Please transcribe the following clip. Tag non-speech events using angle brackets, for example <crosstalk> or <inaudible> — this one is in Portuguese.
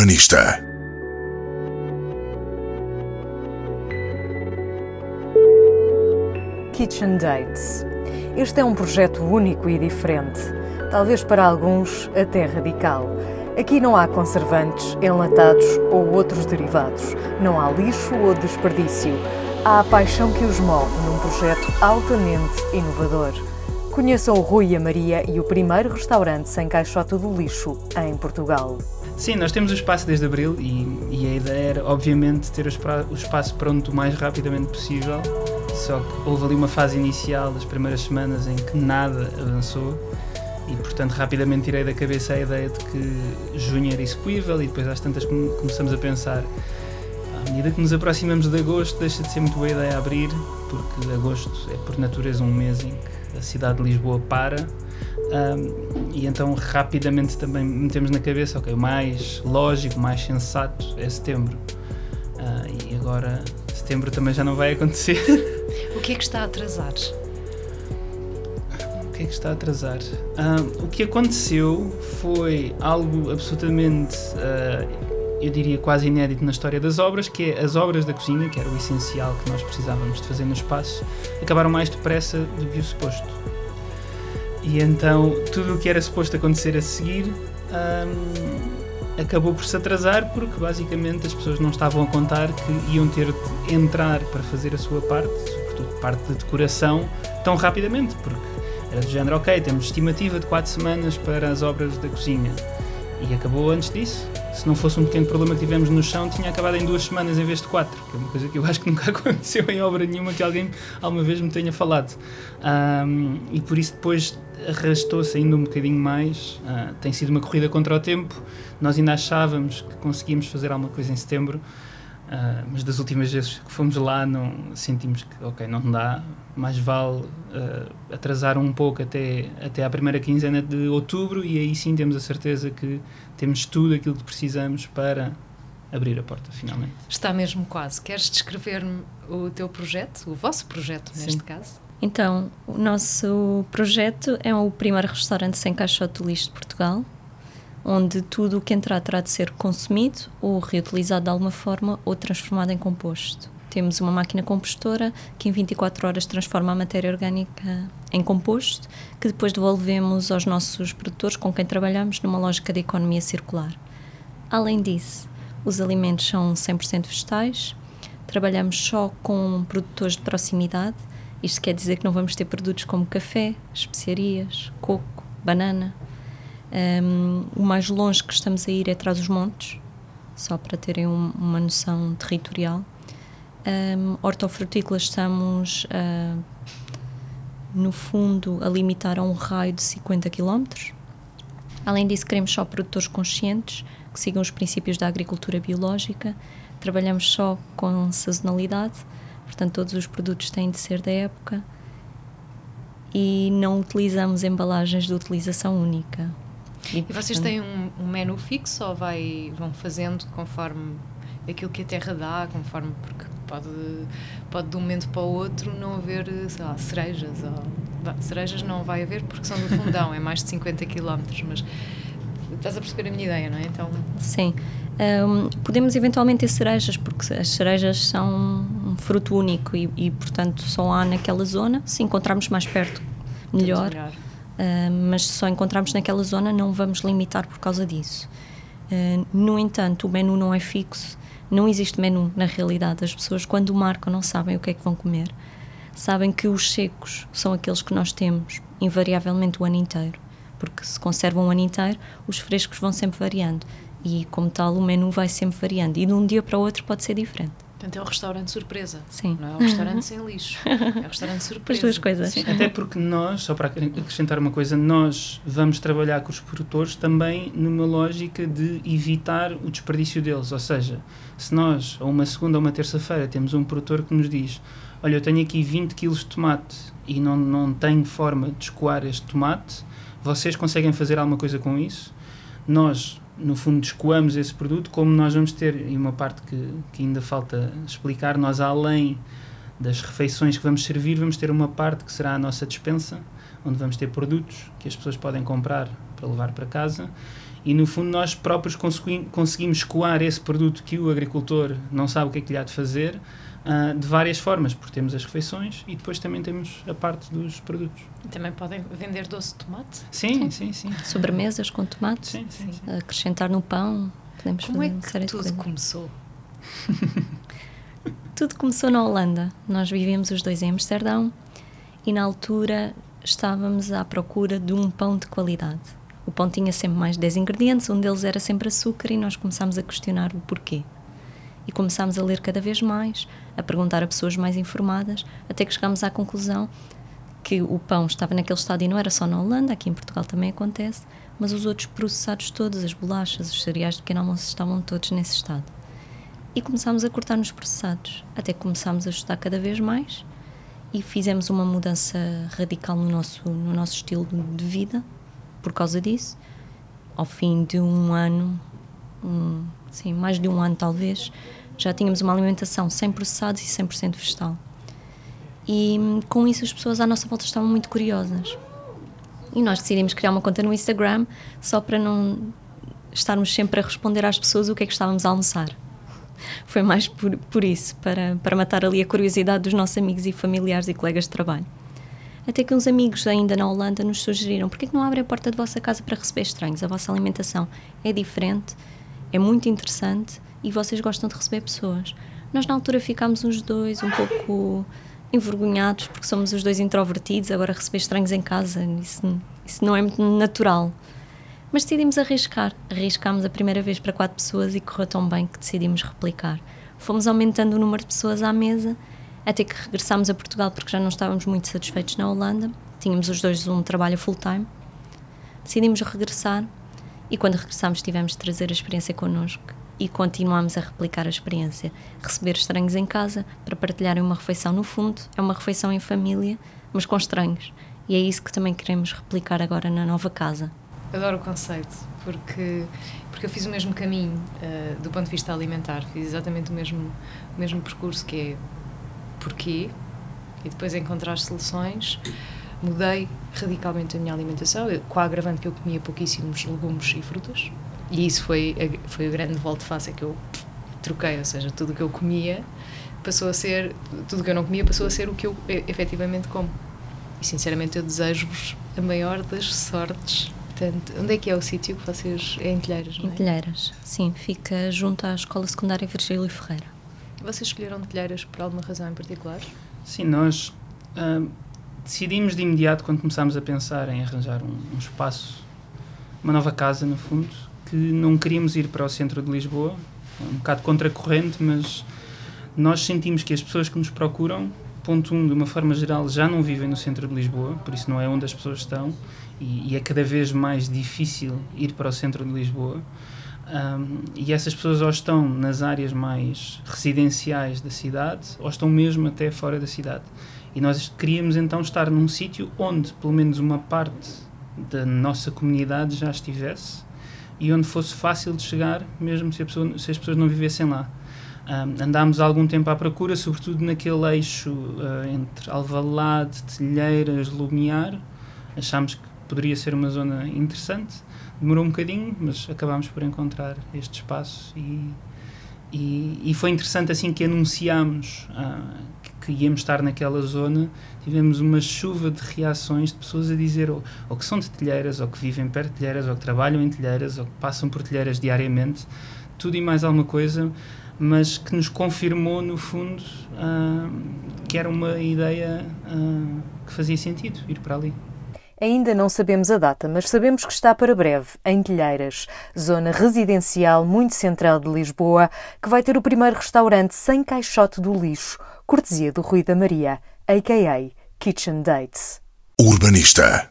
Urbanista. Kitchen Dates. Este é um projeto único e diferente, talvez para alguns até radical. Aqui não há conservantes, enlatados ou outros derivados. Não há lixo ou desperdício. Há a paixão que os move num projeto altamente inovador. Conheçam o Rui e a Maria e o primeiro restaurante sem caixote do lixo em Portugal. Sim, nós temos o espaço desde abril e, e a ideia era, obviamente, ter o, o espaço pronto o mais rapidamente possível. Só que houve ali uma fase inicial das primeiras semanas em que nada avançou e, portanto, rapidamente tirei da cabeça a ideia de que junho era execuível e depois, às tantas, começamos a pensar. À medida que nos aproximamos de agosto, deixa de ser muito boa ideia abrir, porque agosto é, por natureza, um mês em que a cidade de Lisboa para um, e então rapidamente também metemos na cabeça, ok, o mais lógico, o mais sensato é setembro. Uh, e agora setembro também já não vai acontecer. <laughs> O que é que está a atrasar? O que é que está a atrasar? Uh, o que aconteceu foi algo absolutamente, uh, eu diria quase inédito na história das obras, que é as obras da cozinha, que era o essencial que nós precisávamos de fazer no espaço, acabaram mais depressa do que o suposto. E então tudo o que era suposto acontecer a seguir um, acabou por se atrasar porque basicamente as pessoas não estavam a contar que iam ter de entrar para fazer a sua parte, sobretudo parte de decoração, tão rapidamente, porque era do género, ok, temos estimativa de 4 semanas para as obras da cozinha. E acabou antes disso. Se não fosse um pequeno problema que tivemos no chão, tinha acabado em duas semanas em vez de quatro, que é uma coisa que eu acho que nunca <laughs> aconteceu em obra nenhuma que alguém alguma vez me tenha falado. Um, e por isso depois arrastou-se ainda um bocadinho mais. Uh, tem sido uma corrida contra o tempo. Nós ainda achávamos que conseguíamos fazer alguma coisa em setembro, uh, mas das últimas vezes que fomos lá não sentimos que, ok, não dá. Mais vale uh, atrasar um pouco até, até à primeira quinzena de outubro e aí sim temos a certeza que temos tudo aquilo que precisamos para abrir a porta finalmente. Está mesmo quase. Queres descrever-me o teu projeto, o vosso projeto neste sim. caso? Então, o nosso projeto é o primeiro restaurante sem caixote de lixo de Portugal, onde tudo o que entrar terá de ser consumido ou reutilizado de alguma forma ou transformado em composto. Temos uma máquina compostora que em 24 horas transforma a matéria orgânica em composto, que depois devolvemos aos nossos produtores com quem trabalhamos numa lógica de economia circular. Além disso, os alimentos são 100% vegetais, trabalhamos só com produtores de proximidade isto quer dizer que não vamos ter produtos como café, especiarias, coco, banana. Um, o mais longe que estamos a ir é atrás dos montes, só para terem um, uma noção territorial. Um, hortofrutícolas estamos, uh, no fundo, a limitar a um raio de 50 km. Além disso, queremos só produtores conscientes que sigam os princípios da agricultura biológica. Trabalhamos só com sazonalidade portanto, todos os produtos têm de ser da época e não utilizamos embalagens de utilização única. E, e vocês têm um, um, menu fixo ou vai, vão fazendo conforme aquilo que a terra dá, conforme porque pode, pode de um momento para o outro não haver lá, cerejas ou, cerejas não vai haver porque são do fundão, <laughs> é mais de 50 km, mas estás a perceber a minha ideia, não é? Então... Sim. Um, podemos eventualmente ter cerejas, porque as cerejas são um fruto único e, e, portanto, só há naquela zona. Se encontrarmos mais perto, melhor. melhor. Uh, mas se só encontrarmos naquela zona, não vamos limitar por causa disso. Uh, no entanto, o menu não é fixo, não existe menu na realidade. As pessoas, quando marcam, não sabem o que é que vão comer. Sabem que os secos são aqueles que nós temos invariavelmente o ano inteiro, porque se conservam o ano inteiro, os frescos vão sempre variando e, como tal, o menu vai sempre variando e de um dia para o outro pode ser diferente. Portanto, é um restaurante surpresa. Sim. Não é um restaurante sem lixo. É um restaurante <laughs> surpresa. As duas coisas. Sim, até porque nós, só para acrescentar uma coisa, nós vamos trabalhar com os produtores também numa lógica de evitar o desperdício deles. Ou seja, se nós, ou uma segunda ou uma terça-feira, temos um produtor que nos diz: Olha, eu tenho aqui 20 kg de tomate e não, não tenho forma de escoar este tomate, vocês conseguem fazer alguma coisa com isso? Nós no fundo, escoamos esse produto, como nós vamos ter, e uma parte que, que ainda falta explicar, nós além das refeições que vamos servir, vamos ter uma parte que será a nossa dispensa, onde vamos ter produtos que as pessoas podem comprar para levar para casa. E no fundo nós próprios conseguimos escoar esse produto que o agricultor não sabe o que é que lhe há de fazer uh, de várias formas, porque temos as refeições e depois também temos a parte dos produtos. E também podem vender doce de tomate? Sim, sim, sim. sim. Sobremesas com tomate? Sim, sim, sim. Acrescentar no pão? Podemos Como é que tudo começou? <laughs> tudo começou na Holanda. Nós vivíamos os dois em Amsterdão e na altura estávamos à procura de um pão de qualidade. O pão tinha sempre mais de 10 ingredientes, um deles era sempre açúcar e nós começámos a questionar o porquê. E começámos a ler cada vez mais, a perguntar a pessoas mais informadas, até que chegámos à conclusão que o pão estava naquele estado e não era só na Holanda, aqui em Portugal também acontece, mas os outros processados todos, as bolachas, os cereais de pequeno almoço estavam todos nesse estado. E começámos a cortar nos processados, até que começámos a estudar cada vez mais e fizemos uma mudança radical no nosso, no nosso estilo de vida por causa disso. Ao fim de um ano, um, sim, mais de um ano talvez, já tínhamos uma alimentação sem processados e 100% vegetal. E com isso as pessoas à nossa volta estavam muito curiosas. E nós decidimos criar uma conta no Instagram só para não estarmos sempre a responder às pessoas o que é que estávamos a almoçar. <laughs> Foi mais por, por isso, para, para matar ali a curiosidade dos nossos amigos e familiares e colegas de trabalho. Até que uns amigos ainda na Holanda nos sugeriram: por que não abrem a porta da vossa casa para receber estranhos? A vossa alimentação é diferente, é muito interessante e vocês gostam de receber pessoas. Nós, na altura, ficámos os dois um pouco envergonhados porque somos os dois introvertidos. Agora, receber estranhos em casa, isso, isso não é muito natural. Mas decidimos arriscar. Arriscámos a primeira vez para quatro pessoas e correu tão bem que decidimos replicar. Fomos aumentando o número de pessoas à mesa até que regressámos a Portugal porque já não estávamos muito satisfeitos na Holanda. Tínhamos os dois um trabalho full-time. Decidimos regressar e quando regressámos tivemos de trazer a experiência connosco e continuámos a replicar a experiência. Receber estranhos em casa para partilharem uma refeição no fundo, é uma refeição em família, mas com estranhos. E é isso que também queremos replicar agora na nova casa. Adoro o conceito, porque, porque eu fiz o mesmo caminho uh, do ponto de vista alimentar, fiz exatamente o mesmo, o mesmo percurso que é porquê e depois encontrar soluções. Mudei radicalmente a minha alimentação, eu, com a agravante que eu comia pouquíssimos legumes e frutas, e isso foi, a, foi o grande volte-face que eu troquei, ou seja, tudo o que eu comia passou a ser, tudo o que eu não comia passou a ser o que eu efetivamente como. E sinceramente eu desejo-vos a maior das sortes Portanto, onde é que é o sítio que vocês. É em Telheiras, não é? Em Telheiras, sim. Fica junto à Escola Secundária Virgílio Ferreira. Vocês escolheram Telheiras por alguma razão em particular? Sim, nós uh, decidimos de imediato, quando começámos a pensar em arranjar um, um espaço, uma nova casa, no fundo, que não queríamos ir para o centro de Lisboa, um bocado contracorrente, mas nós sentimos que as pessoas que nos procuram, ponto um, de uma forma geral, já não vivem no centro de Lisboa, por isso não é onde as pessoas estão, e, e, é cada vez mais difícil ir para o centro de Lisboa. Um, e essas pessoas ou estão nas áreas mais residenciais da cidade ou estão mesmo até fora da cidade. E nós queríamos então estar num sítio onde pelo menos uma parte da nossa comunidade já estivesse e onde fosse fácil de chegar, mesmo se, pessoa, se as pessoas não vivessem lá. Um, andámos algum tempo à procura, sobretudo naquele eixo uh, entre Alvalade, Telheiras, Lumiar. Achámos que poderia ser uma zona interessante. Demorou um bocadinho, mas acabámos por encontrar este espaço e, e, e foi interessante assim que anunciámos ah, que, íamos estar naquela zona, tivemos uma chuva de reações de pessoas a dizer ou, ou, que são de telheiras, ou que vivem perto de telheiras, ou que trabalham em telheiras, ou que passam por telheiras diariamente, tudo e mais alguma coisa, mas que nos confirmou no fundo ah, que era uma ideia ah, que fazia sentido ir para ali. Ainda não sabemos a data, mas sabemos que está para breve, em Telheiras, zona residencial muito central de Lisboa, que vai ter o primeiro restaurante sem caixote do lixo, cortesia do Rui da Maria, a.k.a. Kitchen Dates. Urbanista